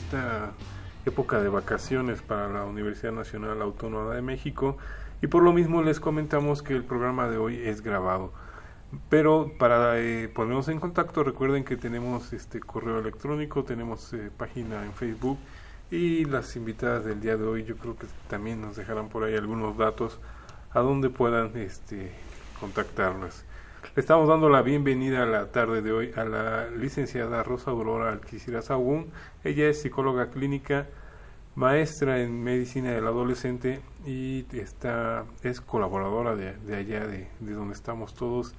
Esta época de vacaciones para la Universidad Nacional Autónoma de México y por lo mismo les comentamos que el programa de hoy es grabado. Pero para eh, ponernos en contacto recuerden que tenemos este correo electrónico, tenemos eh, página en Facebook y las invitadas del día de hoy yo creo que también nos dejarán por ahí algunos datos a donde puedan este, contactarlas. Le estamos dando la bienvenida a la tarde de hoy a la licenciada Rosa Aurora Alquicira Sagún. Ella es psicóloga clínica, maestra en medicina del adolescente y está, es colaboradora de, de allá, de, de donde estamos todos,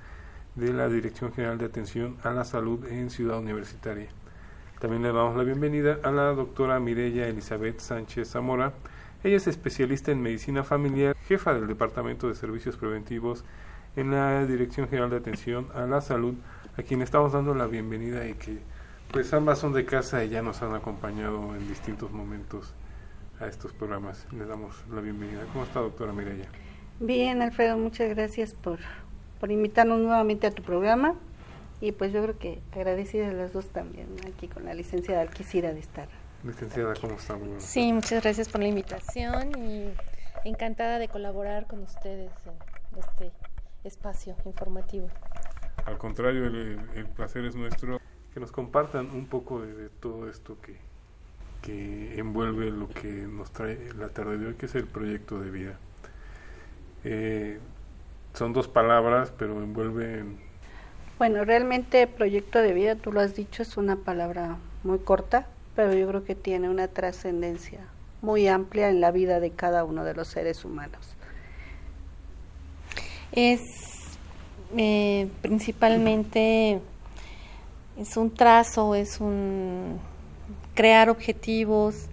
de la Dirección General de Atención a la Salud en Ciudad Universitaria. También le damos la bienvenida a la doctora Mireya Elizabeth Sánchez Zamora. Ella es especialista en medicina familiar, jefa del Departamento de Servicios Preventivos en la Dirección General de Atención a la Salud, a quien estamos dando la bienvenida y que pues ambas son de casa y ya nos han acompañado en distintos momentos a estos programas. Le damos la bienvenida. ¿Cómo está, doctora Mireya? Bien, Alfredo, muchas gracias por, por invitarnos nuevamente a tu programa. Y pues yo creo que agradecidas las dos también, aquí con la licenciada Alquicira de estar. Licenciada, ¿cómo está? Muy buenas Sí, muchas gracias por la invitación y encantada de colaborar con ustedes en este espacio informativo. Al contrario, el, el placer es nuestro. Que nos compartan un poco de, de todo esto que, que envuelve lo que nos trae la tarde de hoy, que es el proyecto de vida. Eh, son dos palabras, pero envuelven Bueno, realmente proyecto de vida, tú lo has dicho, es una palabra muy corta, pero yo creo que tiene una trascendencia muy amplia en la vida de cada uno de los seres humanos. Es eh, principalmente es un trazo, es un crear objetivos,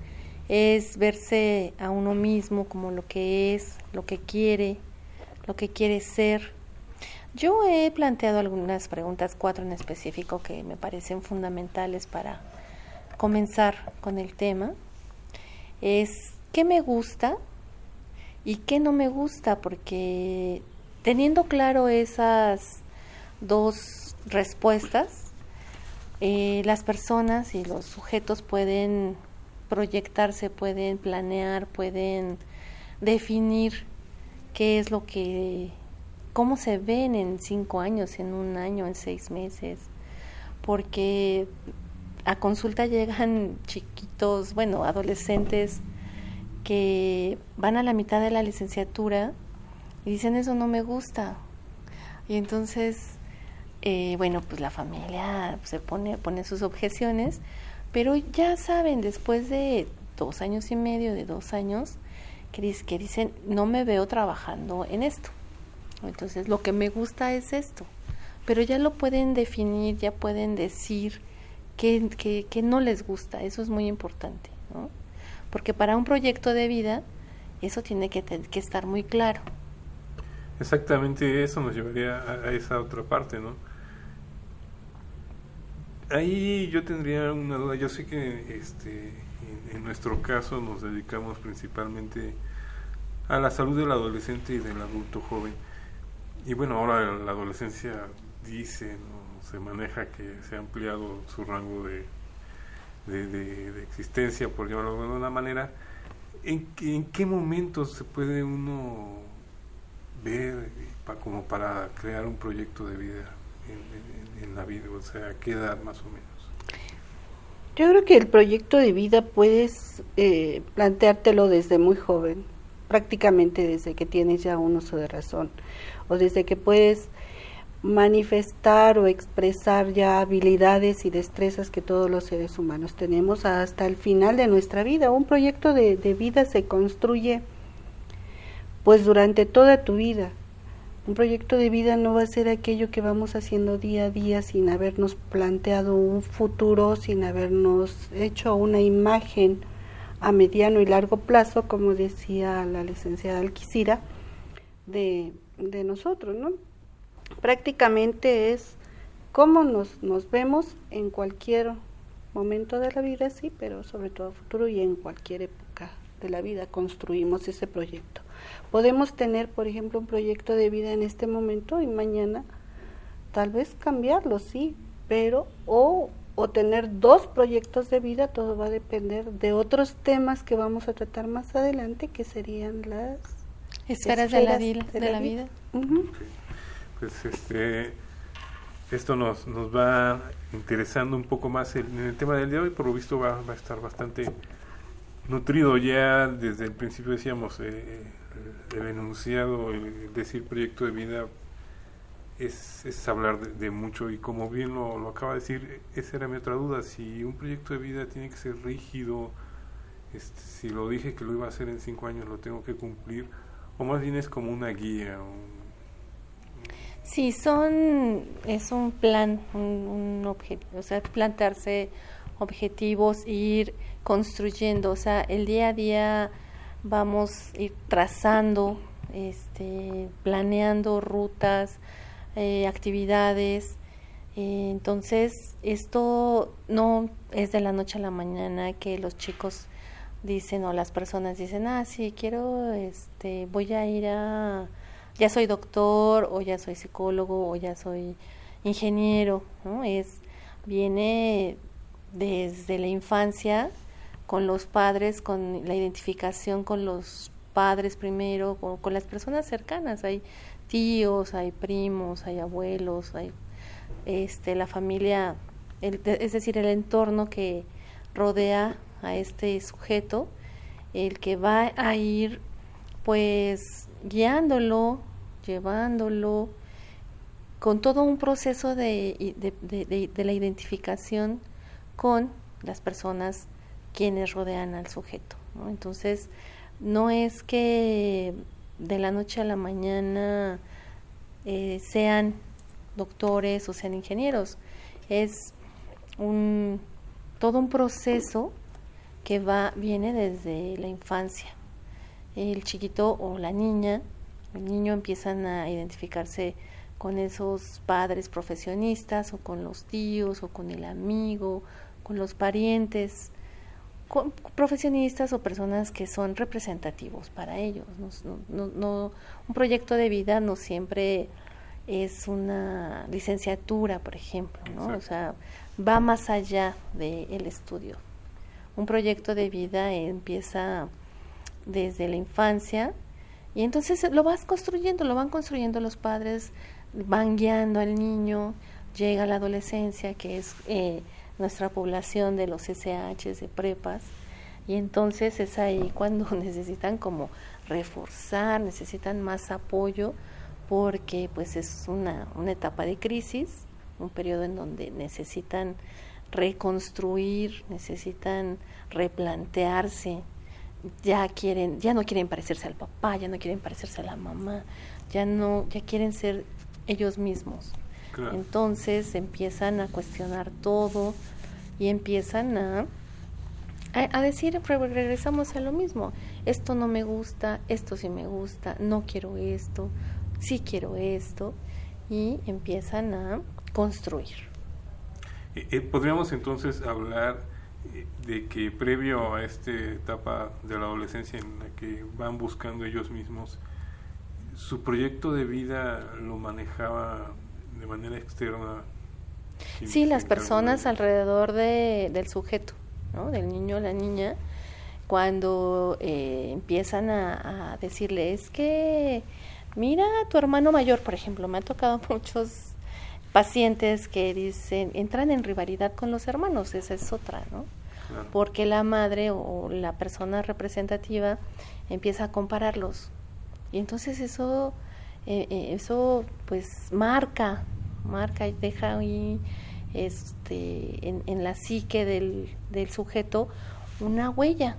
es verse a uno mismo como lo que es, lo que quiere, lo que quiere ser. Yo he planteado algunas preguntas, cuatro en específico, que me parecen fundamentales para comenzar con el tema. Es qué me gusta y qué no me gusta, porque teniendo claro esas dos respuestas, eh, las personas y los sujetos pueden proyectarse, pueden planear, pueden definir qué es lo que, cómo se ven en cinco años, en un año, en seis meses, porque a consulta llegan chiquitos, bueno, adolescentes que van a la mitad de la licenciatura y dicen eso no me gusta. Y entonces eh, bueno, pues la familia se pone, pone sus objeciones, pero ya saben, después de dos años y medio, de dos años, que, dic- que dicen, no me veo trabajando en esto. Entonces, lo que me gusta es esto. Pero ya lo pueden definir, ya pueden decir qué- qué no les gusta. Eso es muy importante, ¿no? Porque para un proyecto de vida, eso tiene que, que estar muy claro. Exactamente eso nos llevaría a, a esa otra parte, ¿no? ahí yo tendría una duda. Yo sé que este, en, nuestro caso nos dedicamos principalmente a la salud del adolescente y del adulto joven. Y bueno, ahora la adolescencia dice, ¿no? se maneja que se ha ampliado su rango de, de, de- existencia, por llamarlo de una manera. ¿En, ¿En qué momentos se puede uno ver pa- como para crear un proyecto de vida en, en- en la vida? O sea, ¿a qué edad más o menos? Yo creo que el proyecto de vida puedes eh, planteártelo desde muy joven, prácticamente desde que tienes ya un uso de razón, o desde que puedes manifestar o expresar ya habilidades y destrezas que todos los seres humanos tenemos hasta el final de nuestra vida. Un proyecto de, de vida se construye pues durante toda tu vida. Un proyecto de vida no va a ser aquello que vamos haciendo día a día sin habernos planteado un futuro, sin habernos hecho una imagen a mediano y largo plazo, como decía la licenciada Alquicira, de, nosotros, ¿no? Prácticamente es cómo nos, nos vemos en cualquier momento de la vida, sí, pero sobre todo futuro y en cualquier época de la vida construimos ese proyecto. Podemos tener, por ejemplo, un proyecto de vida en este momento y mañana tal vez cambiarlo, sí, pero o, o tener dos proyectos de vida, todo va a depender de otros temas que vamos a tratar más adelante, que serían las Esferas de la, vida, de la vida. Pues este, esto nos, nos va interesando un poco más el- en el tema del día de hoy, por lo visto va, va a estar bastante nutrido ya desde el principio decíamos eh, el, el enunciado, el decir proyecto de vida es, es hablar de, mucho. Y como bien lo, lo acaba de decir, esa era mi otra duda, si un proyecto de vida tiene que ser rígido, este, si lo dije que lo iba a hacer en cinco años lo tengo que cumplir, o más bien es como una guía, Sí, son, es un plan, un, un obje- o sea, plantearse objetivos, ir construyendo, o sea, el día a día vamos a ir trazando, este, planeando rutas, eh, actividades. Eh, entonces, esto no es de la noche a la mañana que los chicos dicen o las personas dicen, ah, sí, quiero, este, voy a ir a, ya soy doctor o ya soy psicólogo o ya soy ingeniero, ¿no? Es, viene desde la infancia con los padres, con la identificación con los padres primero, con, con las personas cercanas, hay tíos, hay primos, hay abuelos, hay este la familia, el- es decir, el entorno que rodea a este sujeto, el que va a ir pues guiándolo, llevándolo, con todo un proceso de, de, de- de- la identificación con las personas quienes rodean al sujeto. Entonces, no es que de la noche a la mañana eh, sean doctores o sean ingenieros, es un, todo un proceso que va, viene desde la infancia. El chiquito o la niña, el niño empiezan a identificarse con esos padres profesionistas o con los tíos o con el amigo, con los parientes, profesionistas o personas que son representativos para ellos. No, no- no- un proyecto de vida no siempre es una licenciatura, por ejemplo, ¿no? O sea, va más allá del estudio. Un proyecto de vida empieza desde la infancia y entonces lo vas construyendo, lo van construyendo los padres, van guiando al niño, llega la adolescencia, que es eh, nuestra población de los SHs, de prepas, y entonces es ahí cuando necesitan como reforzar, necesitan más apoyo, porque pues es una, una etapa de crisis, un periodo en donde necesitan reconstruir, necesitan replantearse, ya quieren, ya no quieren parecerse al papá, ya no quieren parecerse a la mamá, ya no, ya quieren ser ellos mismos. Claro. Entonces empiezan a cuestionar todo y empiezan a, a, a decir, re- regresamos a lo mismo, esto no me gusta, esto sí me gusta, no quiero esto, sí quiero esto, y empiezan a construir. Eh, eh, podríamos entonces hablar eh, de que previo a esta etapa de la adolescencia en la que van buscando ellos mismos, su proyecto de vida lo manejaba de manera externa. ¿Quién Sí, las personas de- alrededor de, del sujeto, ¿no? del niño o la niña, cuando eh, empiezan a, a decirle, es que, mira, tu hermano mayor, por ejemplo, me ha tocado muchos pacientes que dicen, entran en rivalidad con los hermanos, esa es otra, ¿no? Claro. Porque la madre o la persona representativa empieza a compararlos. Y entonces eso, eh, eh, eso pues marca, marca y deja ahí este, en, en la psique del, del sujeto una huella.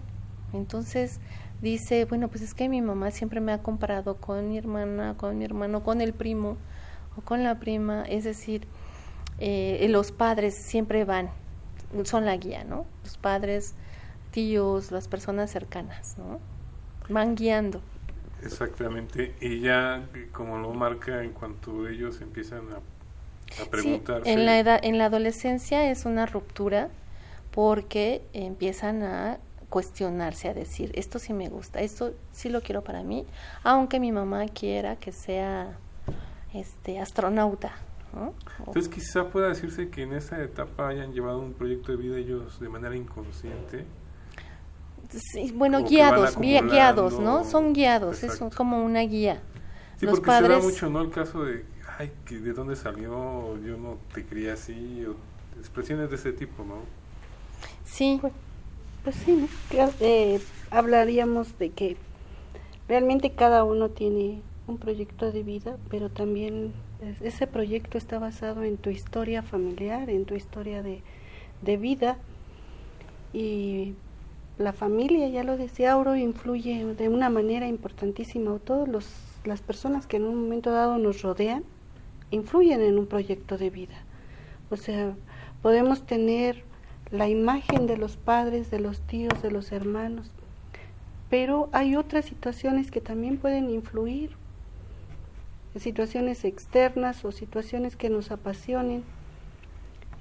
Entonces dice, bueno, pues es que mi mamá siempre me ha comparado con mi hermana, con mi hermano, con el primo o con la prima, es decir, eh, los padres siempre van, son la guía, ¿no? Los padres, tíos, las personas cercanas, ¿no? Van guiando. Exactamente, y ya como lo marca en cuanto ellos empiezan a, a Sí, preguntarse. en la edad, en la adolescencia es una ruptura porque empiezan a cuestionarse, a decir, esto sí me gusta, esto sí lo quiero para mí, aunque mi mamá quiera que sea este astronauta, Entonces quizá pueda decirse que en esa etapa hayan llevado un proyecto de vida ellos de manera inconsciente. Sí, bueno, guiados, guia- guiados, ¿no? Son guiados, es Exacto. como una guía. Sí, Los porque se padres- da mucho, ¿no? El caso de, ay, que ¿de dónde salió? Yo no te quería así, o expresiones de ese tipo, ¿no? Sí, Pues sí, eh, hablaríamos de que realmente cada uno tiene un proyecto de vida, pero también es- ese proyecto está basado en tu historia familiar, en tu historia de, de vida. Y la familia, ya lo decía Auro, influye de una manera importantísima. O todos los las personas que en un momento dado nos rodean influyen en un proyecto de vida. O sea, podemos tener la imagen de los padres, de los tíos, de los hermanos, pero hay otras situaciones que también pueden influir, situaciones externas o situaciones que nos apasionen.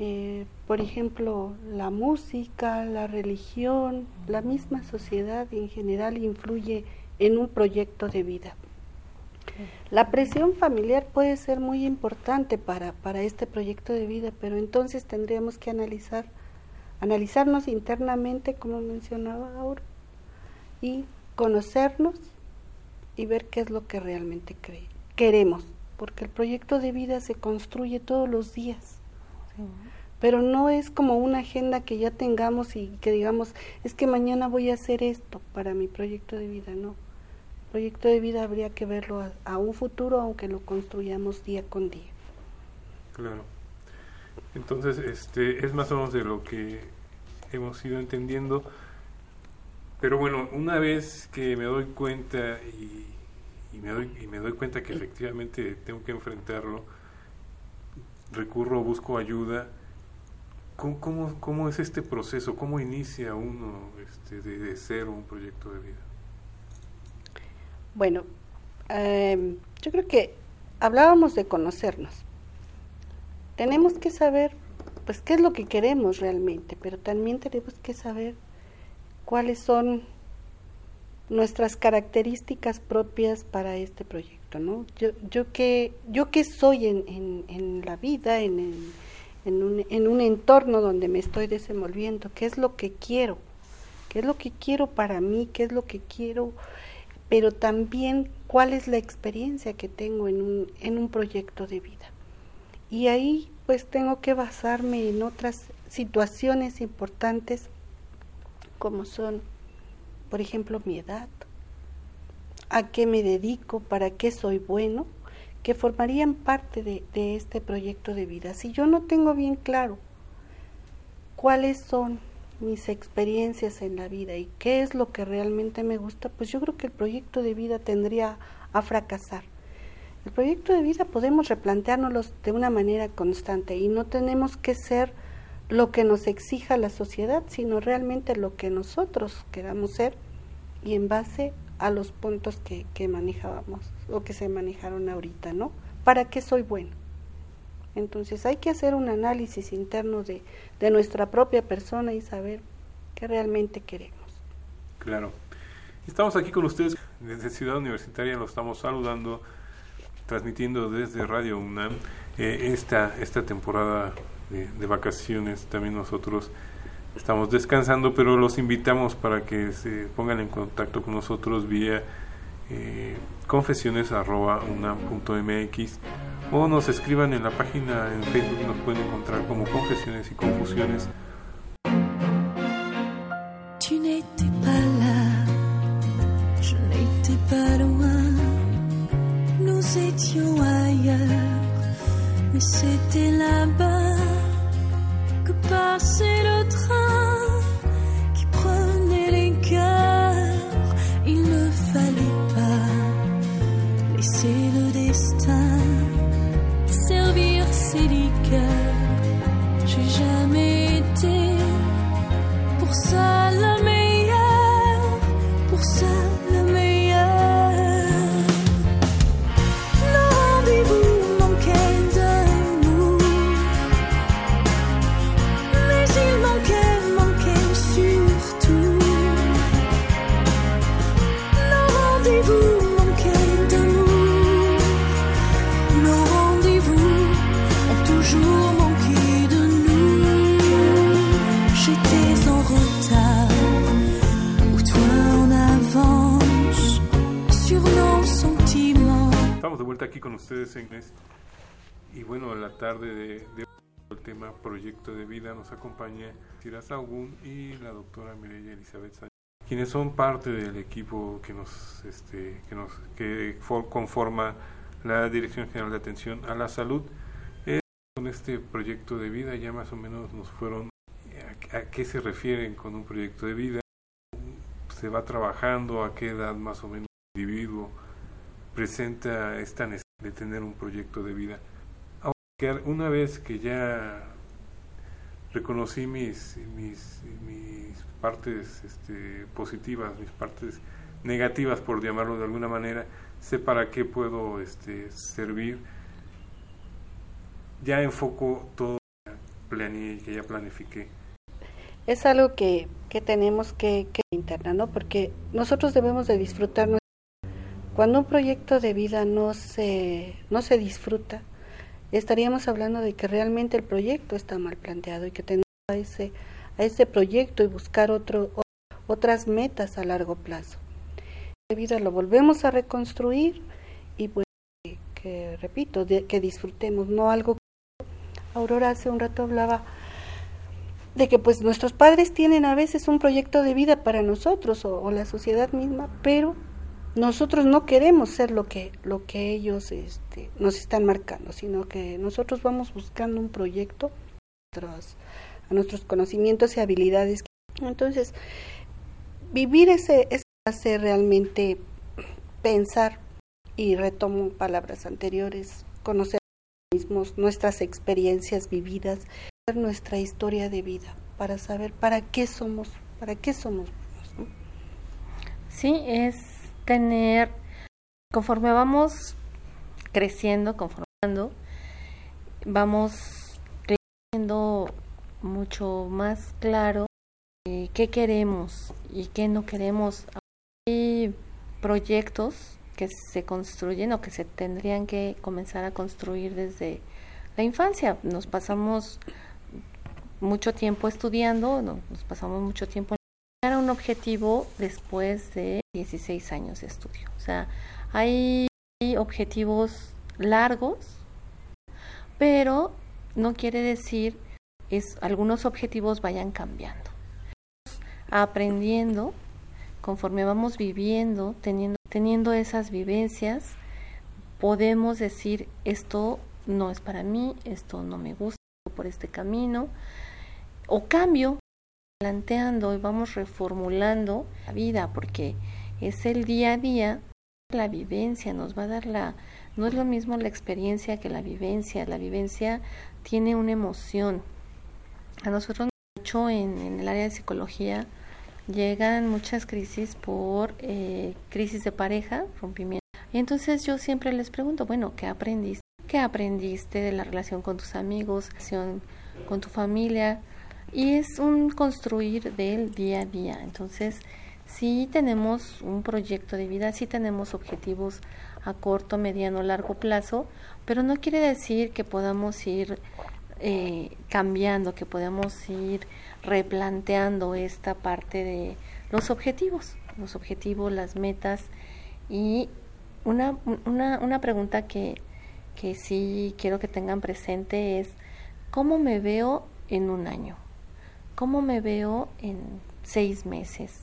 Eh, por ejemplo, la música, la religión, la misma sociedad en general influye en un proyecto de vida. La presión familiar puede ser muy importante para, para este proyecto de vida, pero entonces tendríamos que analizar, analizarnos internamente, como mencionaba ahora, y conocernos y ver qué es lo que realmente cre- queremos, porque el proyecto de vida se construye todos los días pero no es como una agenda que ya tengamos y que digamos, es que mañana voy a hacer esto para mi proyecto de vida, no. El proyecto de vida habría que verlo a, a un futuro, aunque lo construyamos día con día. Claro. Entonces, este, es más o menos de lo que hemos ido entendiendo. Pero bueno, una vez que me doy cuenta y, y me, doy, y me doy cuenta que efectivamente tengo que enfrentarlo, recurro, busco ayuda. ¿Cómo, cómo, es este proceso? ¿Cómo inicia uno este, de, de cero un proyecto de vida? Bueno, eh, yo creo que hablábamos de conocernos. Tenemos que saber, pues, qué es lo que queremos realmente, pero también tenemos que saber cuáles son nuestras características propias para este proyecto, ¿no? Yo, yo qué, yo qué soy en, en, en la vida, en, el- en, un, en un entorno donde me estoy desenvolviendo, qué es lo que quiero, qué es lo que quiero para mí, qué es lo que quiero, pero también cuál es la experiencia que tengo en un, en un proyecto de vida. Y ahí pues tengo que basarme en otras situaciones importantes como son, por ejemplo, mi edad, a qué me dedico, para qué soy bueno, que formarían parte de, este proyecto de vida. Si yo no tengo bien claro cuáles son mis experiencias en la vida y qué es lo que realmente me gusta, pues yo creo que el proyecto de vida tendría a fracasar. El proyecto de vida podemos replanteárnoslo de una manera constante y no tenemos que ser lo que nos exija la sociedad, sino realmente lo que nosotros queramos ser y en base a los puntos que manejábamos o que se manejaron ahorita, ¿no? ¿Para qué soy bueno? Entonces hay que hacer un análisis interno de, de nuestra propia persona y saber qué realmente queremos. Claro. Estamos aquí con ustedes desde Ciudad Universitaria, lo estamos saludando, transmitiendo desde Radio UNAM eh, esta, esta temporada de, de vacaciones. También nosotros estamos descansando, pero los invitamos para que se pongan en contacto con nosotros vía eh, confesiones.unam.mx o nos escriban en la página en Facebook, nos pueden encontrar como Confesiones y Confusiones. Tu n'étais pas là, je n'étais pas loin, nous étions ailleurs, mais c'était là-bas que passait y bueno, en la tarde de, de el tema Proyecto de Vida nos acompaña Cira Sagún y la doctora Mireya Elizabeth Sánchez, quienes son parte del equipo que nos este que nos que for- conforma la Dirección General de Atención a la Salud. Eh, con este proyecto de vida ya más o menos nos fueron a, a qué se refieren con un proyecto de vida, se va trabajando, a qué edad más o menos el individuo presenta esta necesidad de tener un proyecto de vida. Aunque una vez que ya reconocí mis, mis, partes este, positivas, mis partes negativas, por llamarlo de alguna manera, sé para qué puedo este, servir, ya enfoco todo que planeé, que ya planifiqué. Es algo que, que tenemos que, que internar, ¿no? Porque nosotros debemos de disfrutar. Cuando un proyecto de vida no se, no se disfruta, estaríamos hablando de que realmente el proyecto está mal planteado y que tenemos a ese, a ese proyecto y buscar otro, otras metas a largo plazo. De vida lo volvemos a reconstruir y pues que, repito, que disfrutemos, no algo que Aurora hace un rato hablaba de que pues nuestros padres tienen a veces un proyecto de vida para nosotros o la sociedad misma, pero nosotros no queremos ser lo que lo que ellos este, nos están marcando, sino que nosotros vamos buscando un proyecto a nuestros, a nuestros conocimientos y habilidades. Entonces, vivir ese, ese hace realmente pensar y retomo palabras anteriores, conocer mismos, nuestras experiencias vividas, nuestra historia de vida, para saber para qué somos, para qué somos. Sí, es tener, conforme vamos creciendo, conformando, vamos teniendo mucho más claro eh, qué queremos y qué no queremos. Hay proyectos que se construyen o que se tendrían que comenzar a construir desde la infancia. Nos pasamos mucho tiempo estudiando, no- nos pasamos mucho tiempo a un objetivo después de 16 años de estudio. O sea, hay objetivos largos, pero no quiere decir es algunos objetivos vayan cambiando. Aprendiendo conforme vamos viviendo, teniendo teniendo esas vivencias, podemos decir esto no es para mí, esto no me gusta por este camino o cambio planteando y vamos reformulando la vida porque es el día a día la vivencia nos va a dar la no es lo mismo la experiencia que la vivencia. La vivencia tiene una emoción. A nosotros mucho en, en el área de psicología llegan muchas crisis por eh, crisis de pareja rompimiento. Y entonces yo siempre les pregunto bueno qué aprendiste qué aprendiste de la relación con tus amigos, relación con tu familia, y es un construir del día a día. Entonces, sí tenemos un proyecto de vida, sí tenemos objetivos a corto, mediano, largo plazo, pero no quiere decir que podamos ir eh, cambiando, que podamos ir replanteando esta parte de los objetivos, los objetivos, las metas y una, una, una pregunta que, que sí quiero que tengan presente es ¿cómo me veo en un año? ¿Cómo me veo en seis meses?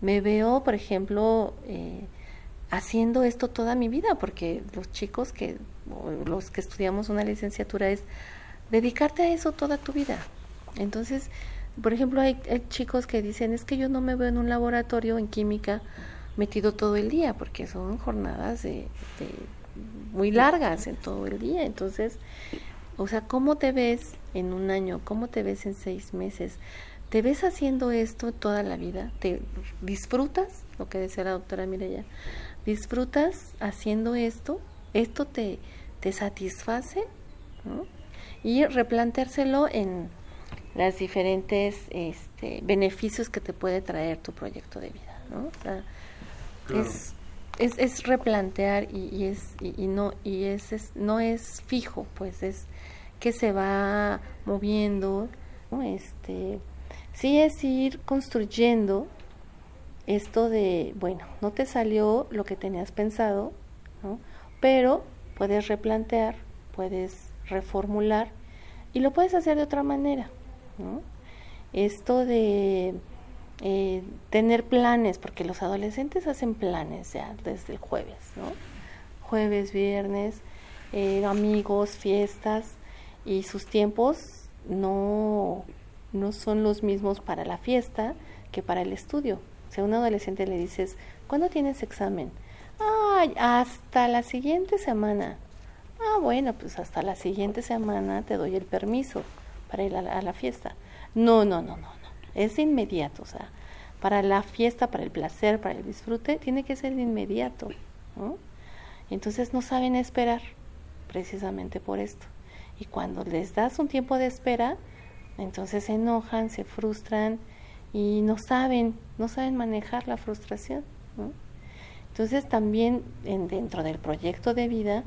Me veo, por ejemplo, eh, haciendo esto toda mi vida, porque los chicos que, los que estudiamos una licenciatura es dedicarte a eso toda tu vida. Entonces, por ejemplo, hay, chicos que dicen, es que yo no me veo en un laboratorio en química metido todo el día, porque son jornadas de, muy largas en todo el día. Entonces, o sea, ¿cómo te ves en un año? ¿Cómo te ves en seis meses? ¿Te ves haciendo esto toda la vida? ¿Te disfrutas? Lo que decía la doctora Mireya. ¿Disfrutas haciendo esto? ¿Esto te, te satisface? Y replanteárselo en las diferentes este, beneficios que te puede traer tu proyecto de vida, ¿no? es, es, es, replantear y, y es y, no y es, es, no es fijo, pues es que se va moviendo, ¿no? Este, sí es ir construyendo esto de, bueno, no te salió lo que tenías pensado, ¿no? Pero puedes replantear, puedes reformular y lo puedes hacer de otra manera. Esto de eh, tener planes, porque los adolescentes hacen planes ya desde el jueves, ¿no? Jueves, viernes, eh, amigos, fiestas, y sus tiempos no, no son los mismos para la fiesta que para el estudio. O sea, a un adolescente le dices, ¿cuándo tienes examen? Ay, hasta la siguiente semana. Ah, bueno, pues hasta la siguiente semana te doy el permiso para ir a la, fiesta. No, no, no, no, no. Es inmediato, o sea, para la fiesta, para el placer, para el disfrute, tiene que ser de inmediato. Entonces no saben esperar, precisamente por esto. Y cuando les das un tiempo de espera, entonces se enojan, se frustran y no saben, no saben manejar la frustración. ¿no? Entonces también en, dentro del proyecto de vida,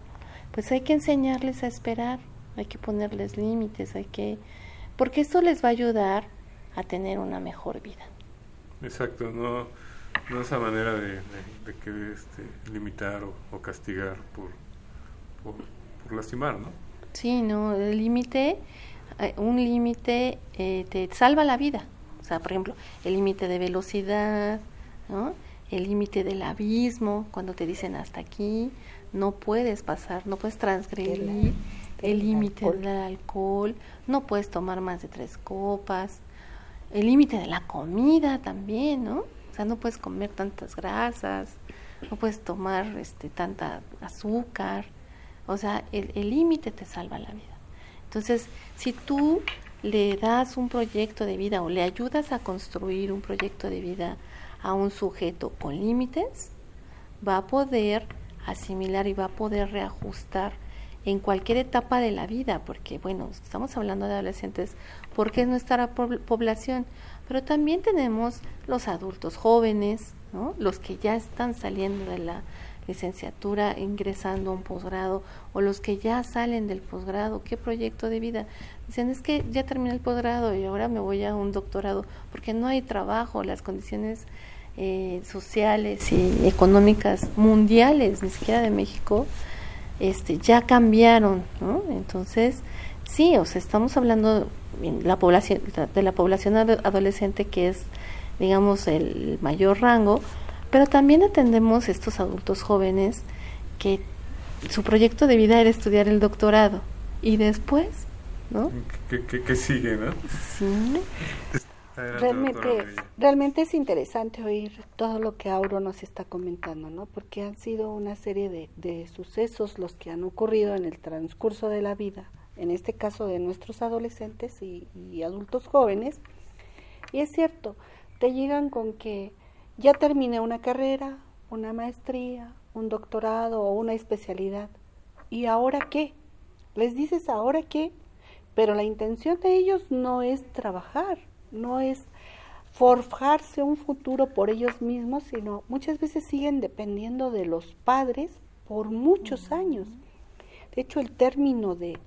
pues hay que enseñarles a esperar, hay que ponerles límites, hay que porque esto les va a ayudar a tener una mejor vida. Exacto, no, no esa manera de, que este, limitar o, castigar por, por, lastimar, ¿no? Sí, no, el límite, eh, un límite eh, te salva la vida. O sea, por ejemplo, el límite de velocidad, ¿no? el límite del abismo, cuando te dicen hasta aquí, no puedes pasar, no puedes transgredir el límite del alcohol, no puedes tomar más de tres copas, el límite de la comida también, ¿no? O sea, no puedes comer tantas grasas, no puedes tomar este, tanta azúcar, o sea, el límite te salva la vida. Entonces, si tú le das un proyecto de vida o le ayudas a construir un proyecto de vida a un sujeto con límites, va a poder asimilar y va a poder reajustar en cualquier etapa de la vida, porque bueno, estamos hablando de adolescentes porque es nuestra población, pero también tenemos los adultos jóvenes, ¿no? los que ya están saliendo de la licenciatura, ingresando a un posgrado, o los que ya salen del posgrado, ¿qué proyecto de vida? Dicen, es que ya terminé el posgrado y ahora me voy a un doctorado, porque no hay trabajo, las condiciones eh, sociales y económicas mundiales, ni siquiera de México, este, ya cambiaron. Entonces, sí, o sea, estamos hablando la población, de la población adolescente que es, digamos, el mayor rango, pero también atendemos estos adultos jóvenes que su proyecto de vida era estudiar el doctorado y después, ¿no? ¿Qué, sigue, no? Sí. Realmente, realmente es interesante oír todo lo que Auro nos está comentando, ¿no? Porque han sido una serie de, de sucesos los que han ocurrido en el transcurso de la vida, en este caso de nuestros adolescentes y, y adultos jóvenes. Y es cierto, te llegan con que ya terminé una carrera, una maestría, un doctorado o una especialidad. ¿y ahora qué? Les dices ahora qué, pero la intención de ellos no es trabajar, no es forjarse un futuro por ellos mismos, sino muchas veces siguen dependiendo de los padres por muchos años. De hecho, el término de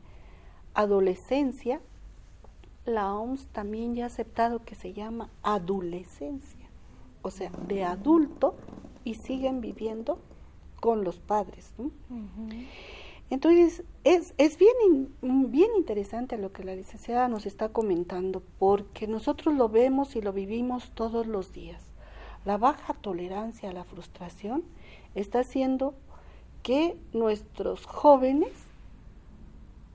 adolescencia, la OMS también ya ha aceptado que se llama adolescencia, o sea, de adulto y siguen viviendo con los padres. ¿no? Entonces, es, es bien, bien interesante lo que la licenciada nos está comentando, porque nosotros lo vemos y lo vivimos todos los días. La baja tolerancia a la frustración está haciendo que nuestros jóvenes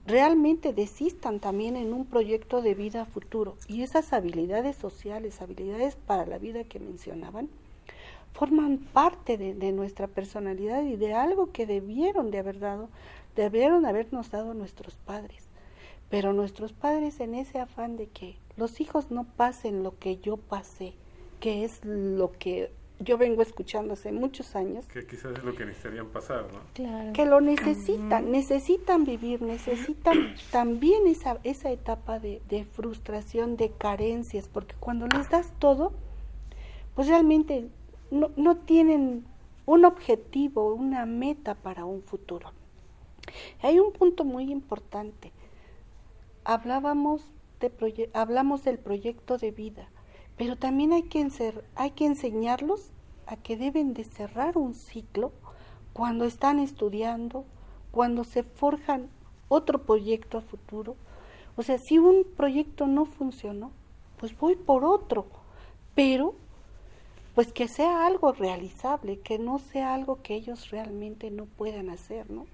realmente desistan también en un proyecto de vida futuro. Y esas habilidades sociales, habilidades para la vida que mencionaban, forman parte de, nuestra personalidad y de algo que debieron de haber dado, debieron habernos dado nuestros padres. Pero nuestros padres en ese afán de que los hijos no pasen lo que yo pasé, que es lo que yo vengo escuchando hace muchos años. Que quizás es lo que necesitarían pasar, ¿no? Claro. Que lo necesitan, necesitan vivir, necesitan también esa, esa etapa de, de frustración, de carencias, porque cuando les das todo, pues realmente no, no tienen un objetivo, una meta para un futuro. Hay un punto muy importante. Hablábamos de hablamos del proyecto de vida, pero también hay que, hay que enseñarlos a que deben de cerrar un ciclo cuando están estudiando, cuando se forjan otro proyecto a futuro. O sea, si un proyecto no funcionó, pues voy por otro, pero pues que sea algo realizable, que no sea algo que ellos realmente no puedan hacer, ¿no?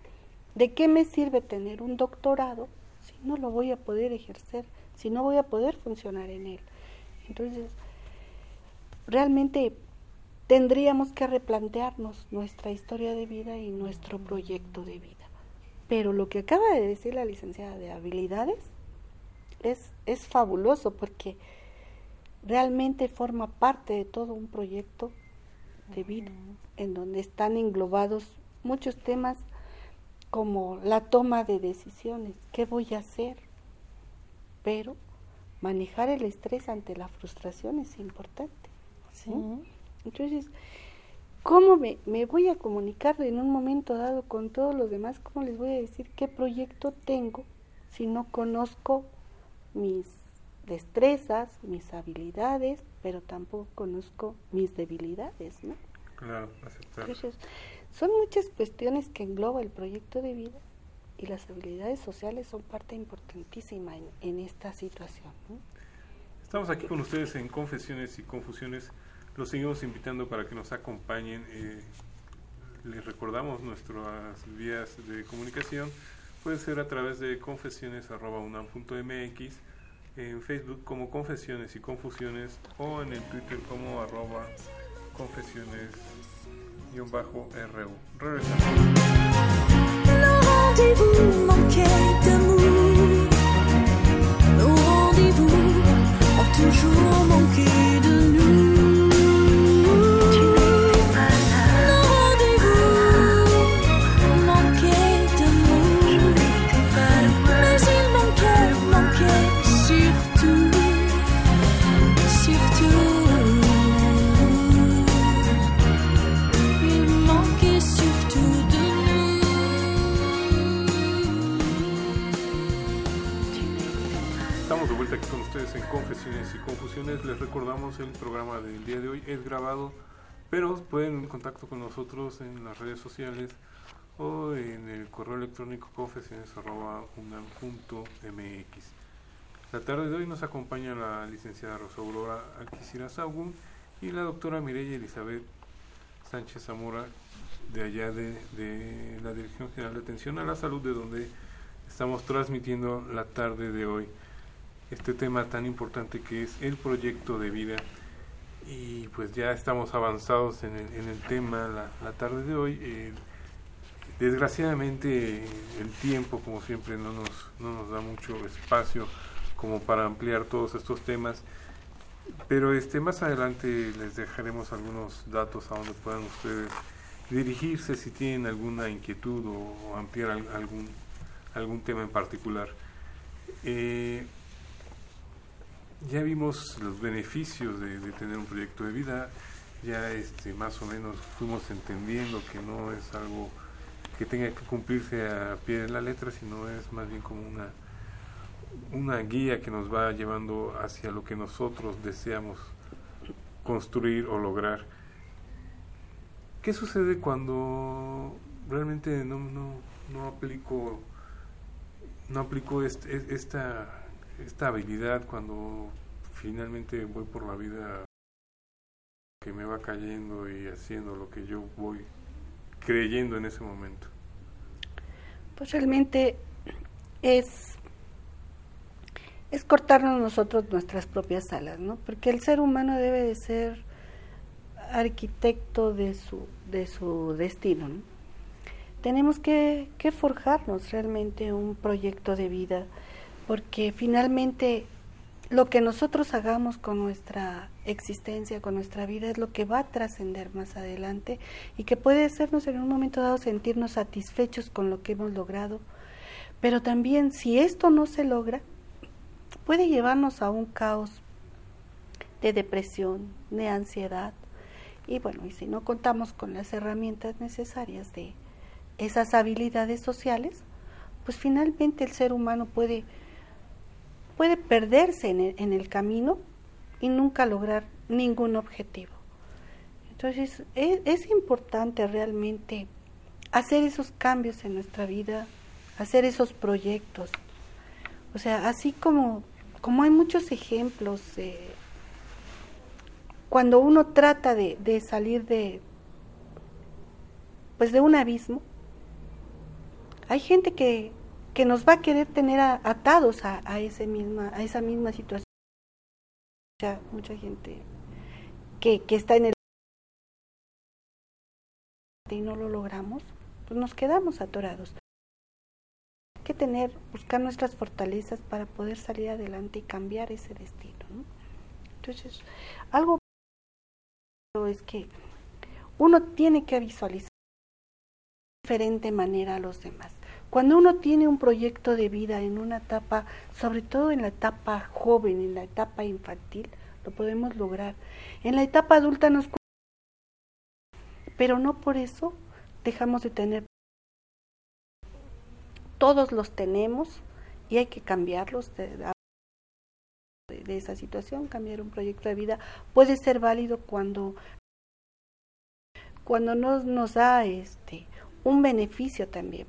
¿De qué me sirve tener un doctorado si no lo voy a poder ejercer, si no voy a poder funcionar en él? Entonces, realmente tendríamos que replantearnos nuestra historia de vida y nuestro proyecto de vida. Pero lo que acaba de decir la licenciada de habilidades es, es fabuloso porque realmente forma parte de todo un proyecto de vida en donde están englobados muchos temas como la toma de decisiones, qué voy a hacer, pero manejar el estrés ante la frustración es importante. ¿sí? Entonces, ¿cómo me, me, voy a comunicar en un momento dado con todos los demás? ¿Cómo les voy a decir qué proyecto tengo si no conozco mis destrezas, mis habilidades, pero tampoco conozco mis debilidades, ¿no? Claro, aceptar. Entonces, son muchas cuestiones que engloba el proyecto de vida y las habilidades sociales son parte importantísima en, esta situación. Estamos aquí con ustedes en Confesiones y Confusiones. Los seguimos invitando para que nos acompañen. Eh, les recordamos nuestras vías de comunicación. Puede ser a través de confesiones.unam.mx, en Facebook como Confesiones y Confusiones o en el Twitter como arroba confesiones-ru. Regresamos. Rendez-vous manquait d'amour. Nos rendez-vous ont toujours manqué Les recordamos el programa del día de hoy es grabado, pero pueden en contacto con nosotros en las redes sociales o en el correo electrónico confesiones.unam.mx. La tarde de hoy nos acompaña la licenciada Rosa Aurora Alquicirazagun y la doctora Mireya Elizabeth Sánchez Zamora de allá de la Dirección General de Atención a la Salud, de donde estamos transmitiendo la tarde de hoy este tema tan importante que es el proyecto de vida. Y pues ya estamos avanzados en el, en el tema la, la, tarde de hoy. Eh, desgraciadamente el tiempo, como siempre, no nos, no nos da mucho espacio como para ampliar todos estos temas. Pero este más adelante les dejaremos algunos datos a donde puedan ustedes dirigirse si tienen alguna inquietud o ampliar al- algún, algún tema en particular. Eh, ya vimos los beneficios de, tener un proyecto de vida, ya este, más o menos fuimos entendiendo que no es algo que tenga que cumplirse a pie de la letra, sino es más bien como una, una guía que nos va llevando hacia lo que nosotros deseamos construir o lograr. ¿Qué sucede cuando realmente no, no, no aplico no aplico est- es- esta, esta habilidad cuando finalmente voy por la vida que me va cayendo y haciendo lo que yo voy creyendo en ese momento? Pues realmente es, es cortarnos nosotros nuestras propias alas, ¿no? Porque el ser humano debe de ser arquitecto de su, de su destino, ¿no? Tenemos que forjarnos realmente un proyecto de vida, porque finalmente lo que nosotros hagamos con nuestra existencia, con nuestra vida, es lo que va a trascender más adelante y que puede hacernos en un momento dado sentirnos satisfechos con lo que hemos logrado. Pero también si esto no se logra, puede llevarnos a un caos de depresión, de ansiedad. Y bueno, y si no contamos con las herramientas necesarias de esas habilidades sociales, pues finalmente el ser humano puede puede perderse en el, camino y nunca lograr ningún objetivo. Entonces, es, es importante realmente hacer esos cambios en nuestra vida, hacer esos proyectos. O sea, así como, como hay muchos ejemplos, cuando uno trata de, de salir de, pues de un abismo, hay gente que, que nos va a querer tener atados a, misma, a esa misma situación. Mucha, mucha gente que, que está en el y no lo logramos, pues nos quedamos atorados. Hay que tener, buscar nuestras fortalezas para poder salir adelante y cambiar ese destino. ¿no? Entonces, algo es que uno tiene que visualizar de diferente manera a los demás. Cuando uno tiene un proyecto de vida en una etapa, sobre todo en la etapa joven, en la etapa infantil, lo podemos lograr. En la etapa adulta nos pero no por eso dejamos de tener. Todos los tenemos y hay que cambiarlos de, esa situación, cambiar un proyecto de vida puede ser válido cuando cuando nos, nos da este un beneficio también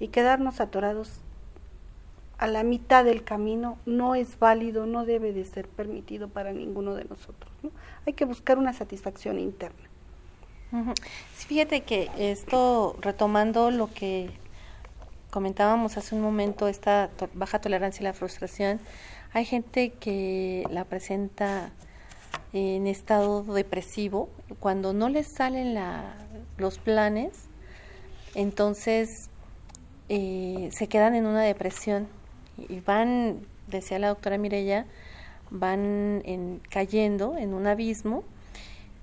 y quedarnos atorados a la mitad del camino no es válido, no debe de ser permitido para ninguno de nosotros. ¿no? Hay que buscar una satisfacción interna. Sí, fíjate que esto, retomando lo que comentábamos hace un momento, esta baja tolerancia y la frustración, hay gente que la presenta en estado depresivo, cuando no les salen la, los planes, entonces eh, se quedan en una depresión y van, decía la doctora Mirella, van en, cayendo en un abismo,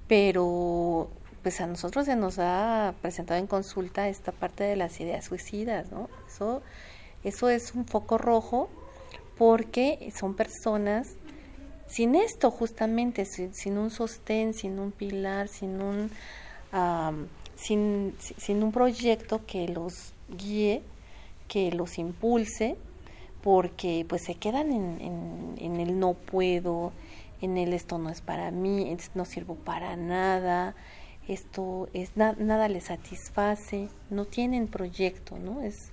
pero pues a nosotros se nos ha presentado en consulta esta parte de las ideas suicidas, ¿no? Eso, eso es un foco rojo porque son personas sin esto justamente, sin, sin un sostén, sin un pilar, sin un am, sin, si- sin un proyecto que los guíe, que los impulse, porque pues se quedan en, en, el no puedo, en el esto no es para mí, no sirvo para nada, esto es na- nada les satisface, no tienen proyecto, ¿no? Es,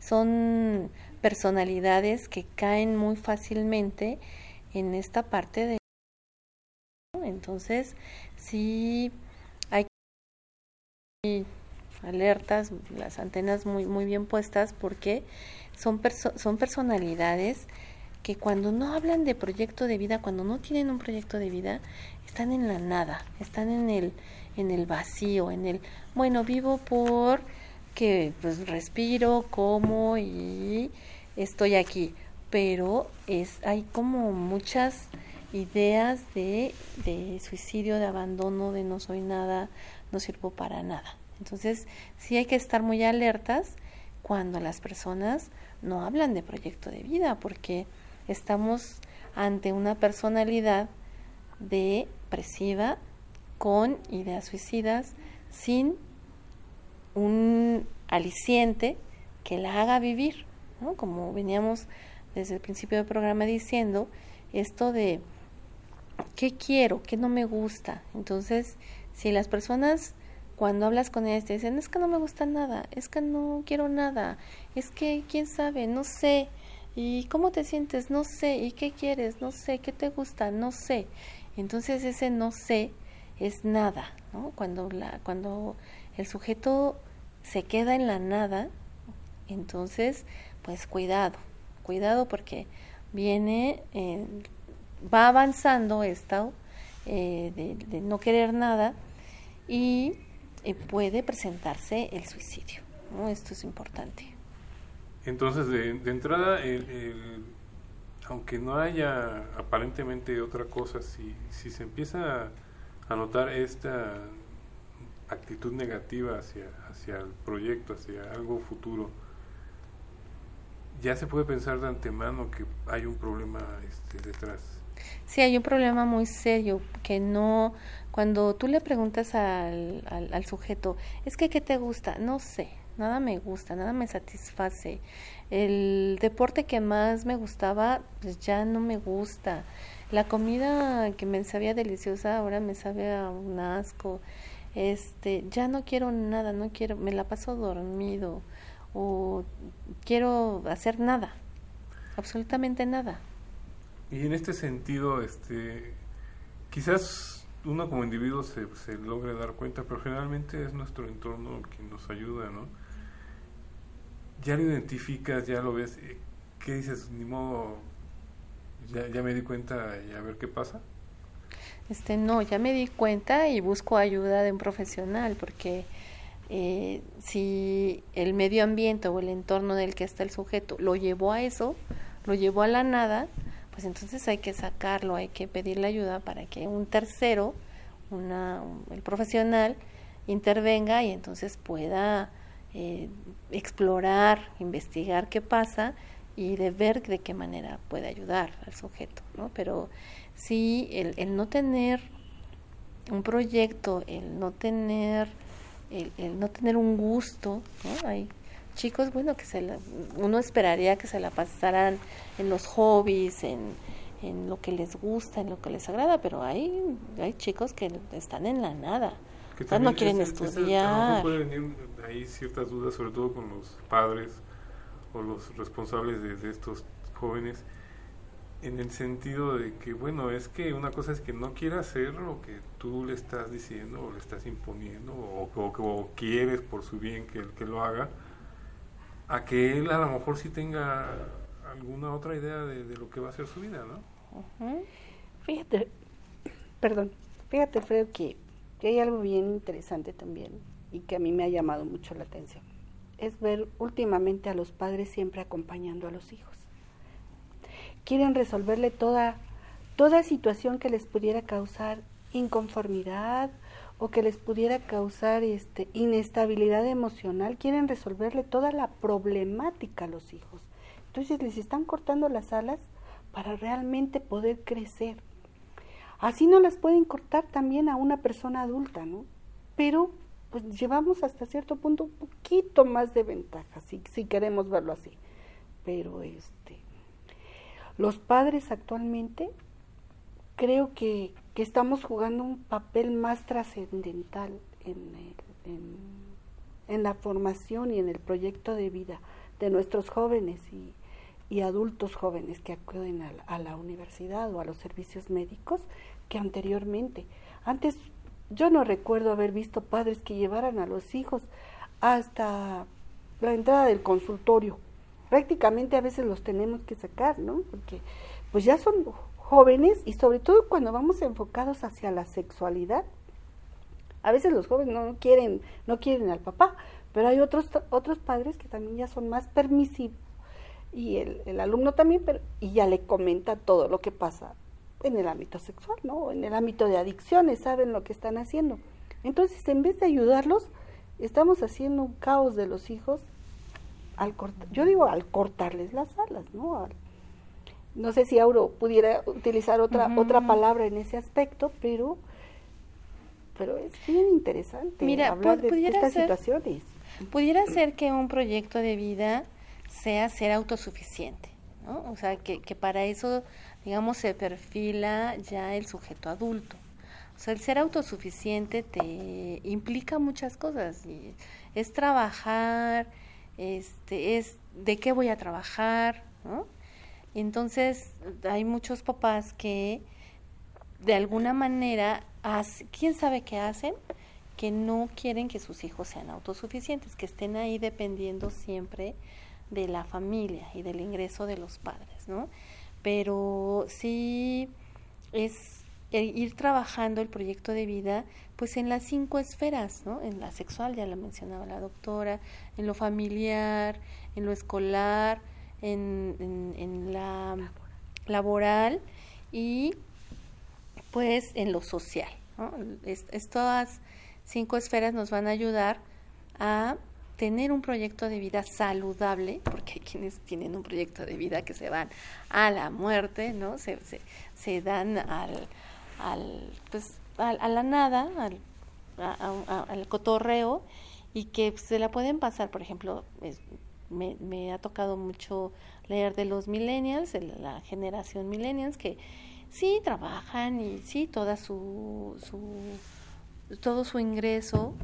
son personalidades que caen muy fácilmente en esta parte de entonces sí hay alertas las antenas muy muy bien puestas porque son son personalidades que cuando no hablan de proyecto de vida cuando no tienen un proyecto de vida están en la nada están en el en el vacío en el bueno vivo por que pues respiro como y estoy aquí pero es hay como muchas ideas de, de suicidio, de abandono, de no soy nada, no sirvo para nada. Entonces, sí hay que estar muy alertas cuando las personas no hablan de proyecto de vida, porque estamos ante una personalidad depresiva con ideas suicidas sin un aliciente que la haga vivir, ¿no? Como veníamos desde el principio del programa diciendo, esto de qué quiero, qué no me gusta. Entonces, si las personas cuando hablas con ellas te dicen, es que no me gusta nada, es que no quiero nada, es que quién sabe, no sé, ¿y cómo te sientes? No sé, ¿y qué quieres? No sé, ¿qué te gusta? No sé. Entonces ese no sé es nada, ¿no? Cuando, la, cuando el sujeto se queda en la nada, entonces, pues cuidado, cuidado porque viene, eh, va avanzando esto eh, de, de no querer nada y eh, puede presentarse el suicidio. ¿no? Esto es importante. Entonces, de, de entrada, el, el- aunque no haya aparentemente otra cosa, si, si se empieza a notar esta actitud negativa hacia, hacia el proyecto, hacia algo futuro, ya se puede pensar de antemano que hay un problema este, detrás. Sí, hay un problema muy serio que no, cuando tú le preguntas al, al, sujeto, es que ¿qué te gusta? No sé, nada me gusta, nada me satisface. El deporte que más me gustaba, pues ya no me gusta. La comida que me sabía deliciosa ahora me sabe a un asco. Este, ya no quiero nada, no quiero, me la paso dormido o quiero hacer nada, absolutamente nada. Y en este sentido, este, quizás uno como individuo se, se logre dar cuenta, pero generalmente es nuestro entorno quien nos ayuda, ¿no? Ya lo identificas, ya lo ves, eh, ¿qué dices? Ni modo, ya, ya me di cuenta y a ver qué pasa. Este, no, ya me di cuenta y busco ayuda de un profesional porque eh, si el medio ambiente o el entorno en el que está el sujeto lo llevó a eso, lo llevó a la nada, pues entonces hay que sacarlo, hay que pedirle ayuda para que un tercero, una, el profesional, intervenga y entonces pueda eh, explorar, investigar qué pasa y de ver de qué manera puede ayudar al sujeto, ¿no? Pero sí, el, el no tener un proyecto, el no tener, el, el no tener un gusto, ¿no? Hay chicos, bueno, que se la, uno esperaría que se la pasaran en los hobbies, en, en lo que les gusta, en lo que les agrada, pero hay, hay chicos que están en la nada. Que O sea, no quieren es- estudiar. pueden venir ahí ciertas dudas, sobre todo con los padres o los responsables de, de estos jóvenes, en el sentido de que, bueno, es que una cosa es que no quiera hacer lo que tú le estás diciendo o le estás imponiendo o, o- o quieres por su bien que, que lo haga, a que él a lo mejor sí tenga alguna otra idea de, lo que va a ser su vida, ¿no? Fíjate, perdón, fíjate, Alfredo, que, que hay algo bien interesante también y que a mí me ha llamado mucho la atención. Es ver últimamente a los padres siempre acompañando a los hijos. Quieren resolverle toda, toda situación que les pudiera causar inconformidad o que les pudiera causar este, inestabilidad emocional. Quieren resolverle toda la problemática a los hijos. Entonces les están cortando las alas para realmente poder crecer. Así no las pueden cortar también a una persona adulta, ¿no? Pero pues llevamos hasta cierto punto un poquito más de ventaja, si, si queremos verlo así. Pero este, los padres actualmente creo que, que estamos jugando un papel más trascendental en, en la formación y en el proyecto de vida de nuestros jóvenes y, y adultos jóvenes que acuden a la, a la universidad o a los servicios médicos que anteriormente. Antes yo no recuerdo haber visto padres que llevaran a los hijos hasta la entrada del consultorio. Prácticamente a veces los tenemos que sacar, ¿no? Porque pues ya son jóvenes y sobre todo cuando vamos enfocados hacia la sexualidad. A veces los jóvenes no quieren no quieren al papá, pero hay otros otros padres que también ya son más permisivos y el, alumno también, pero y ya le comenta todo lo que pasa en el ámbito sexual, ¿no? En el ámbito de adicciones, saben lo que están haciendo. Entonces, en vez de ayudarlos, estamos haciendo un caos de los hijos al yo digo al cortarles las alas, ¿no? Al- no sé si Auro pudiera utilizar otra otra palabra en ese aspecto, pero pero es bien interesante Mira, hablar de pudiera estas ser- situaciones. Pudiera ser que un proyecto de vida sea ser autosuficiente, ¿no? O sea, que, que para eso, digamos, se perfila ya el sujeto adulto. O sea, el ser autosuficiente te implica muchas cosas. y es trabajar, este, es de qué voy a trabajar, ¿no? Entonces, hay muchos papás que de alguna manera, ¿quién sabe qué hacen? Que no quieren que sus hijos sean autosuficientes, que estén ahí dependiendo siempre de la familia y del ingreso de los padres, ¿no? Pero sí es e- ir trabajando el proyecto de vida pues en las cinco esferas, ¿no? En la sexual, ya la mencionaba la doctora, en lo familiar, en lo escolar, en, en, la laboral y pues en lo social. ¿no? Es- Estas cinco esferas nos van a ayudar a tener un proyecto de vida saludable, porque hay quienes tienen un proyecto de vida que se van a la muerte, ¿no? Se, se, se dan al, al pues, al- a, la nada, al, a- a- a- al cotorreo, y que se la pueden pasar, por ejemplo, es- me, me ha tocado mucho leer de los millennials, de la generación millennials, que sí trabajan y sí toda su, su todo su ingreso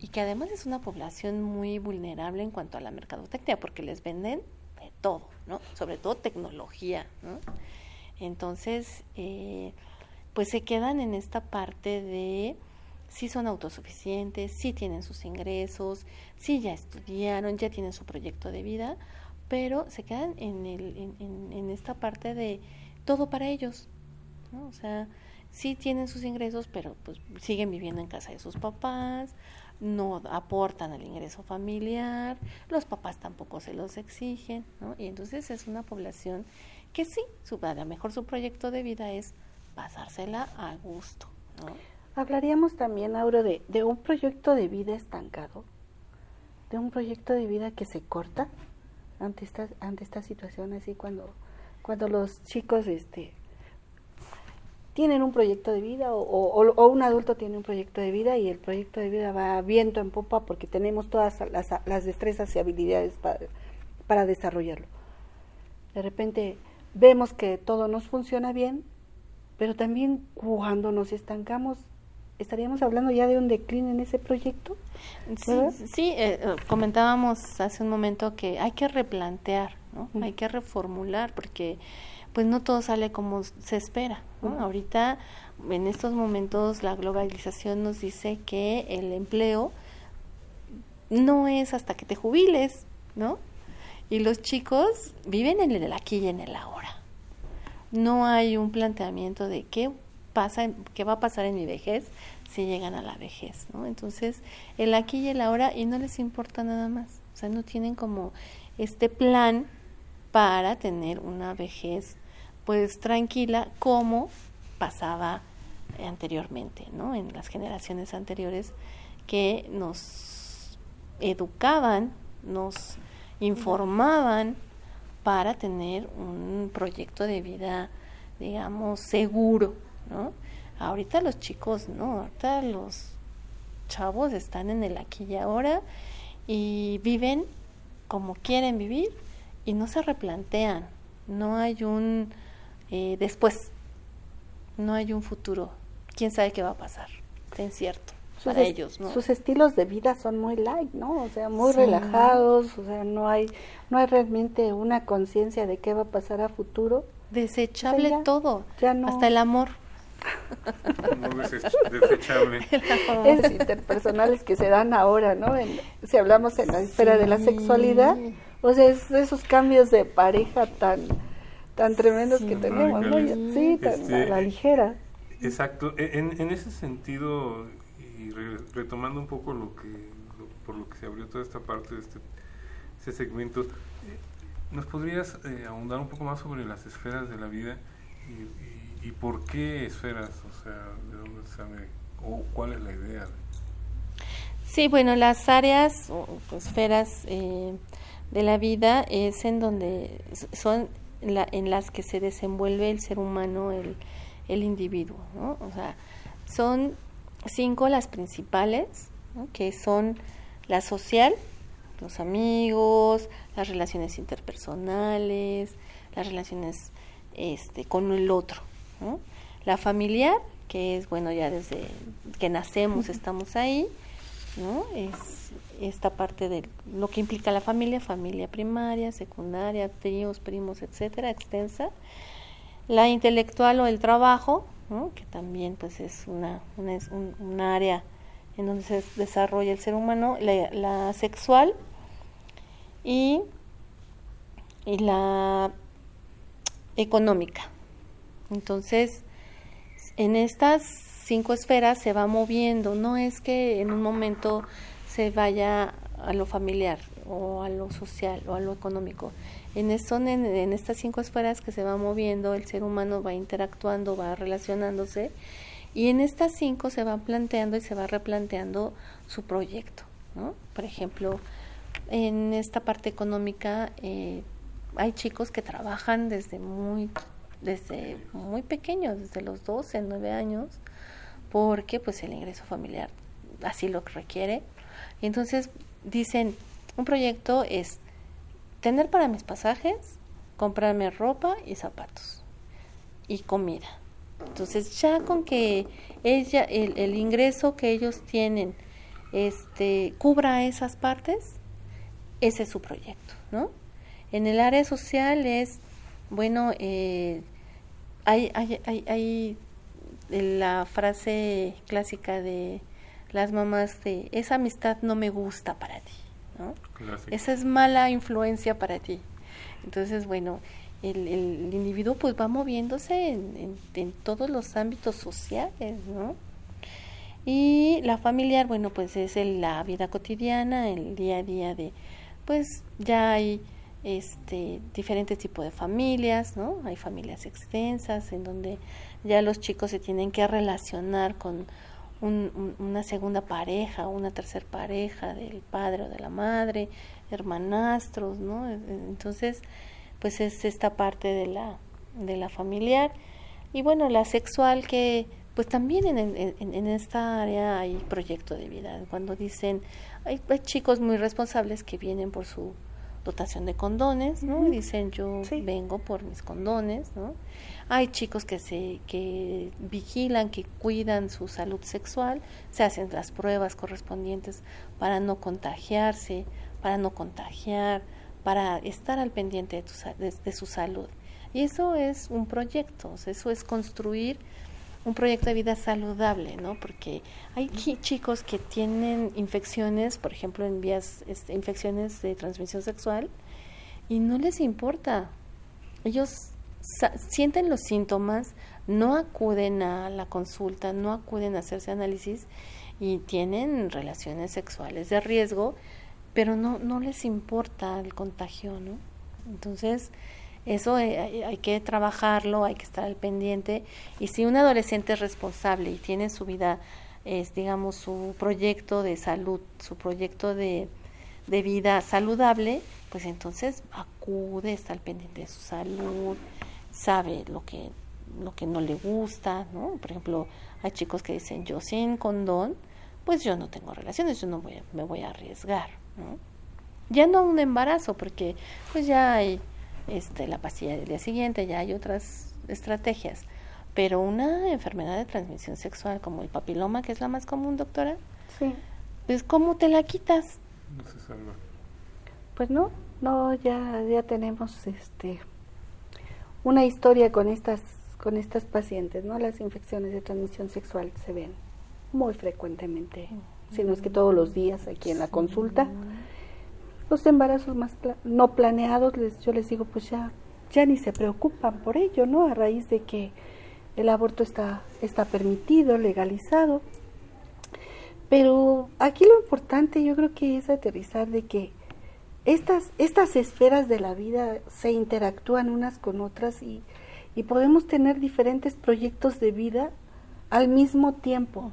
y que además es una población muy vulnerable en cuanto a la mercadotecnia porque les venden de todo, ¿no? Sobre todo tecnología, ¿no? Entonces, eh, pues se quedan en esta parte de si son autosuficientes, si tienen sus ingresos, si ya estudiaron, ya tienen su proyecto de vida, pero se quedan en, el, en, esta parte de todo para ellos, ¿no? O sea, sí tienen sus ingresos, pero pues siguen viviendo en casa de sus papás, no aportan al ingreso familiar, los papás tampoco se los exigen, ¿no? Y entonces es una población que sí, su, a lo mejor su proyecto de vida es pasársela a gusto, ¿no? Hablaríamos también, Auro, de, de un proyecto de vida estancado, de un proyecto de vida que se corta ante esta, ante esta situación, así cuando, cuando los chicos este, tienen un proyecto de vida o, o- o un adulto tiene un proyecto de vida y el proyecto de vida va viento en popa porque tenemos todas las, las destrezas y habilidades para, para desarrollarlo. De repente vemos que todo nos funciona bien, pero también cuando nos estancamos, ¿estaríamos hablando ya de un decline en ese proyecto? Sí, eh, eh, comentábamos hace un momento que hay que replantear, ¿no? Hay que reformular porque pues no todo sale como se espera. Ahorita en estos momentos la globalización nos dice que el empleo no es hasta que te jubiles, ¿no? Y los chicos viven en el aquí y en el ahora. No hay un planteamiento de qué pasa, qué va a pasar en mi vejez si llegan a la vejez, ¿no? Entonces, el aquí y el ahora y no les importa nada más. O sea, no tienen como este plan para tener una vejez pues tranquila como pasaba anteriormente, ¿no? En las generaciones anteriores que nos educaban, nos informaban para tener un proyecto de vida, digamos, seguro, ¿no? Ahorita los chicos, ¿no? Ahorita los chavos están en el aquí y ahora y viven como quieren vivir y no se replantean. No hay un eh, después, no hay un futuro. ¿Quién sabe qué va a pasar? Está incierto para ellos, ¿no? sus estilos de vida son muy light, ¿no? O sea, muy Sí. relajados, o sea, no hay, no hay realmente una conciencia de qué va a pasar a futuro. Desechable O sea, ya- todo, ya no- hasta el amor. Desechable. Es interpersonales que se dan ahora, ¿no? En- si hablamos en la esfera de la Sí. sexualidad, o sea, es esos cambios de pareja tan tan tremendos que Sí. tenemos, ¿no? Sí, tan Este, a la ligera. Exacto. E- En, en ese sentido, y re- retomando un poco lo que lo- por lo que se abrió toda esta parte de este, este segmento, eh, ¿nos podrías eh, ahondar un poco más sobre las esferas de la vida y, y ¿Y por qué esferas? O sea, ¿de dónde sale? ¿O cuál es la idea? Sí, bueno, las áreas o esferas eh, de la vida es en donde son la- en las que se desenvuelve el ser humano, el, individuo, ¿no? O sea, son cinco las principales, que son la social, los amigos, las relaciones interpersonales, las relaciones este, con el otro, ¿no? la familiar, que es, bueno, ya desde que nacemos estamos ahí, ¿no? Es esta parte de lo que implica la familia, familia primaria, secundaria, tíos, primos, etcétera, extensa. La intelectual o el trabajo, ¿no? que también pues es una, una, es un, un área en donde se desarrolla el ser humano, la, la sexual y, y la económica. Entonces, en estas cinco esferas se va moviendo, no es que en un momento se vaya a lo familiar o a lo social o a lo económico. En, son en, en estas cinco esferas que se va moviendo, el ser humano va interactuando, va relacionándose y en estas cinco se va planteando y se va replanteando su proyecto. ¿no? Por ejemplo, en esta parte económica eh, hay chicos que trabajan desde muy desde muy pequeños, desde los 12, 9 años, porque pues el ingreso familiar así lo requiere. Y entonces dicen, un proyecto es tener para mis pasajes, comprarme ropa y zapatos y comida. Entonces ya con que ella el, el ingreso que ellos tienen este cubra esas partes, ese es su proyecto, ¿no? En el área social es, bueno, eh, hay, hay, hay, hay la frase clásica de las mamás de esa amistad no me gusta para ti, ¿no? Clásico. Esa es mala influencia para ti. Entonces, bueno, el, el individuo pues va moviéndose en, en, en todos los ámbitos sociales, ¿no? Y la familiar, bueno, pues es el- la vida cotidiana, el día a día de, pues ya hay este diferentes tipos de familias, ¿no? Hay familias extensas en donde ya los chicos se tienen que relacionar con un- un- una segunda pareja, una tercera pareja del padre o de la madre, hermanastros, ¿no? E- e- Entonces, pues es esta parte de la de la familiar y bueno, la sexual que pues también en- en esta área hay proyecto de vida. Cuando dicen, hay, hay chicos muy responsables que vienen por su dotación de condones, ¿no? Y dicen, yo Sí. vengo por mis condones, ¿no? Hay chicos que se que vigilan, que cuidan su salud sexual, se hacen las pruebas correspondientes para no contagiarse, para no contagiar, para estar al pendiente de, tu de- de su salud. Y eso es un proyecto, eso es construir un proyecto de vida saludable, ¿no? Porque hay chi- chicos que tienen infecciones, por ejemplo, en vías, este, infecciones de transmisión sexual, y no les importa. Ellos sienten los síntomas, no acuden a la consulta, no acuden a hacerse análisis y tienen relaciones sexuales de riesgo, pero no, no les importa el contagio, ¿no? Entonces, eso eh, hay, que trabajarlo, hay que estar al pendiente. Y si un adolescente es responsable y tiene su vida, es, digamos, su proyecto de salud, su proyecto de, de vida saludable, pues entonces acude, está al pendiente de su salud, sabe lo que, lo que no le gusta, ¿no? Por ejemplo, hay chicos que dicen, yo sin condón, pues yo no tengo relaciones, yo no voy me voy a arriesgar, ¿no? Ya no un embarazo, porque pues ya hay este, la pastilla del día siguiente, ya hay otras estrategias. Pero una enfermedad de transmisión sexual como el papiloma, que es la más común, doctora, Sí. pues ¿cómo te la quitas? No se salva. Pues no, no, ya, ya tenemos este una historia con estas, con estas pacientes, ¿no? Las infecciones de transmisión sexual se ven muy frecuentemente, si no es que todos los días aquí en la consulta. Los embarazos más no planeados, les, yo les digo, pues ya, ya ni se preocupan por ello, ¿no? A raíz de que el aborto está, está permitido, legalizado. Pero aquí lo importante yo creo que es aterrizar de que estas, estas esferas de la vida se interactúan unas con otras y, y podemos tener diferentes proyectos de vida al mismo tiempo.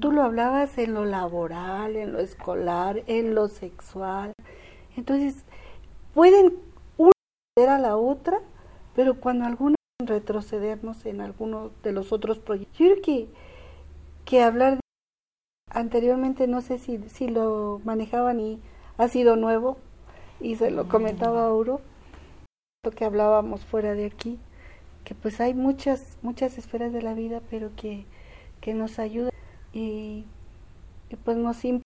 Tú lo hablabas en lo laboral, en lo escolar, en lo sexual. Entonces, pueden una a la otra, pero cuando alguna retrocedernos en alguno de los otros proyectos. Yo creo que, que hablar de anteriormente no sé si, si lo manejaban y ha sido nuevo y se lo comentaba a Uro lo que hablábamos fuera de aquí que pues hay muchas muchas esferas de la vida pero que, que nos ayudan y, y pues nos imp-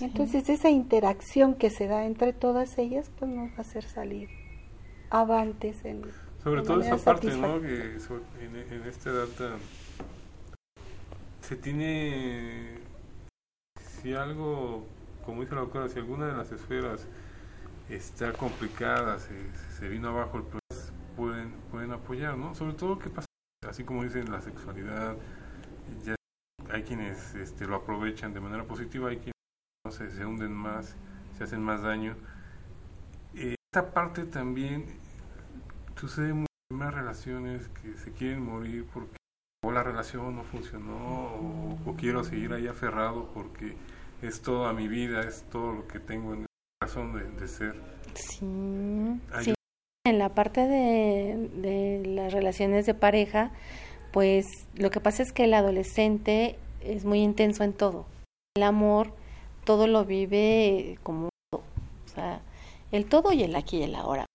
entonces esa interacción que se da entre todas ellas pues nos va a hacer salir avantes en Sobre todo esa parte, ¿no? Que en, en esta edad tan- se tiene, si algo, como dice la doctora, si alguna de las esferas está complicada, se, se vino abajo, el pues pueden, pueden apoyar, ¿no? Sobre todo que pasa, así como dicen, la sexualidad, ya hay quienes este, lo aprovechan de manera positiva, hay quienes no sé, se hunden más, se hacen más daño. Eh, esta parte también sucede mucho en más relaciones que se quieren morir porque o la relación no funcionó o, o quiero seguir ahí aferrado porque es toda mi vida, es todo lo que tengo en razón de, de ser. Sí, sí. En la parte de, de las relaciones de pareja, pues lo que pasa es que el adolescente es muy intenso en todo. El amor, todo lo vive como todo. O sea, el todo y el aquí y el ahora.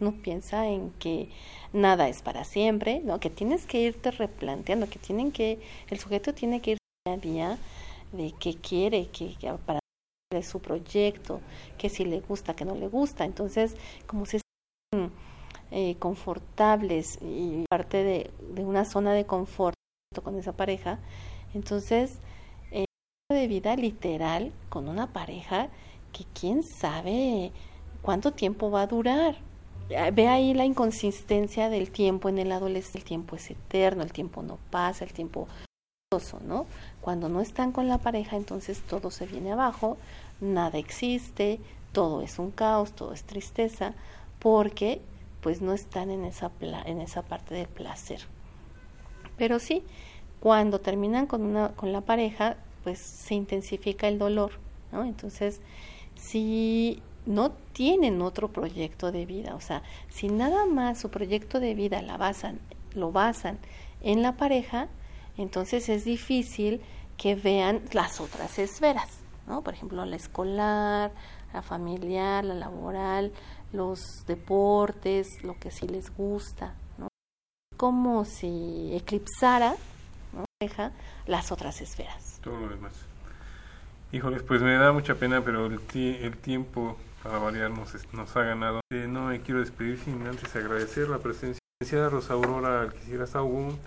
No piensa en que nada es para siempre, ¿no? Que tienes que irte replanteando, que tienen que, el sujeto tiene que ir día a día de qué quiere, que, que para su proyecto, que si le gusta, que no le gusta. Entonces, como sienten eh, confortables y parte de, una zona de confort con esa pareja, entonces, eh, de vida literal con una pareja que quién sabe cuánto tiempo va a durar. Eh, Ve ahí la inconsistencia del tiempo en el adolescente. El tiempo es eterno, el tiempo no pasa, el tiempo ¿no? Cuando no están con la pareja, entonces todo se viene abajo, nada existe, todo es un caos, todo es tristeza, porque pues no están en esa pla- en esa parte del placer. Pero sí, cuando terminan con una con la pareja, pues se intensifica el dolor, ¿no? Entonces, si no tienen otro proyecto de vida, o sea, si nada más su proyecto de vida la basan, lo basan en la pareja, entonces es difícil que vean las otras esferas, ¿no? Por ejemplo, la escolar, la familiar, la laboral, los deportes, lo que sí les gusta, ¿no? Como si eclipsara, ¿no? Las otras esferas. todo lo demás. Híjoles, pues me da mucha pena, pero el, ti- el tiempo para variar nos, es- nos ha ganado. Eh, no me quiero despedir sin antes agradecer la presencia de la licenciada Rosa Aurora Alquicira Saugún,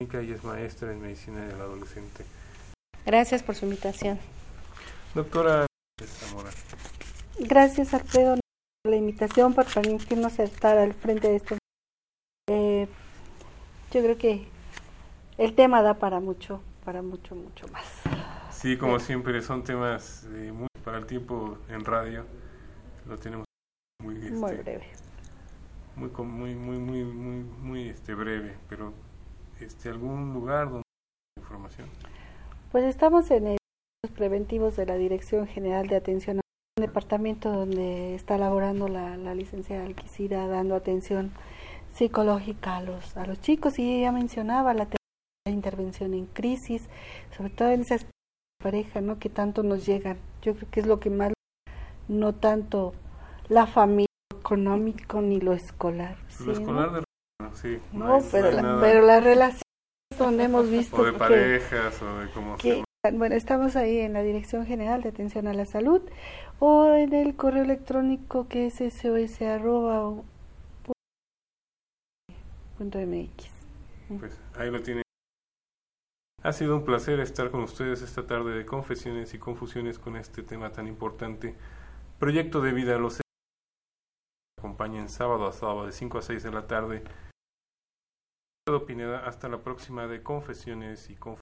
ella es maestra en medicina del adolescente. Gracias por su invitación. Doctora Zamora, Gracias, Alfredo, por la invitación, por permitirnos estar al frente de esto. Eh, yo creo que el tema da para mucho, para mucho, mucho más. sí, como siempre, son temas eh, muy para el tiempo en radio. Lo tenemos muy, este, Muy breve. muy, muy, muy, muy, muy, muy este, breve, pero este, algún lugar donde información. Pues estamos en el preventivos de la Dirección General de Atención a un departamento donde está laborando la, la licenciada Alquicira dando atención psicológica a los, a los chicos y ella mencionaba la, la intervención en crisis, sobre todo en esas parejas ¿no? que tanto nos llegan. Yo creo que es lo que más, no tanto la familia lo económico ni lo escolar. Lo ¿sí, no? escolar de sí, No, hay- pero, la- pero las relaciones donde hemos visto o de que- parejas o de cómo que. Bueno, estamos ahí en la Dirección General de Atención a la Salud o en el correo electrónico que es sos arroba o punto mx. Pues ahí lo tienen. Ha sido un placer estar con ustedes esta tarde de confesiones y confusiones con este tema tan importante. Proyecto de vida, los acompañen sábado a sábado de 5 a 6 de la tarde. Pineda, hasta la próxima de confesiones y confusiones.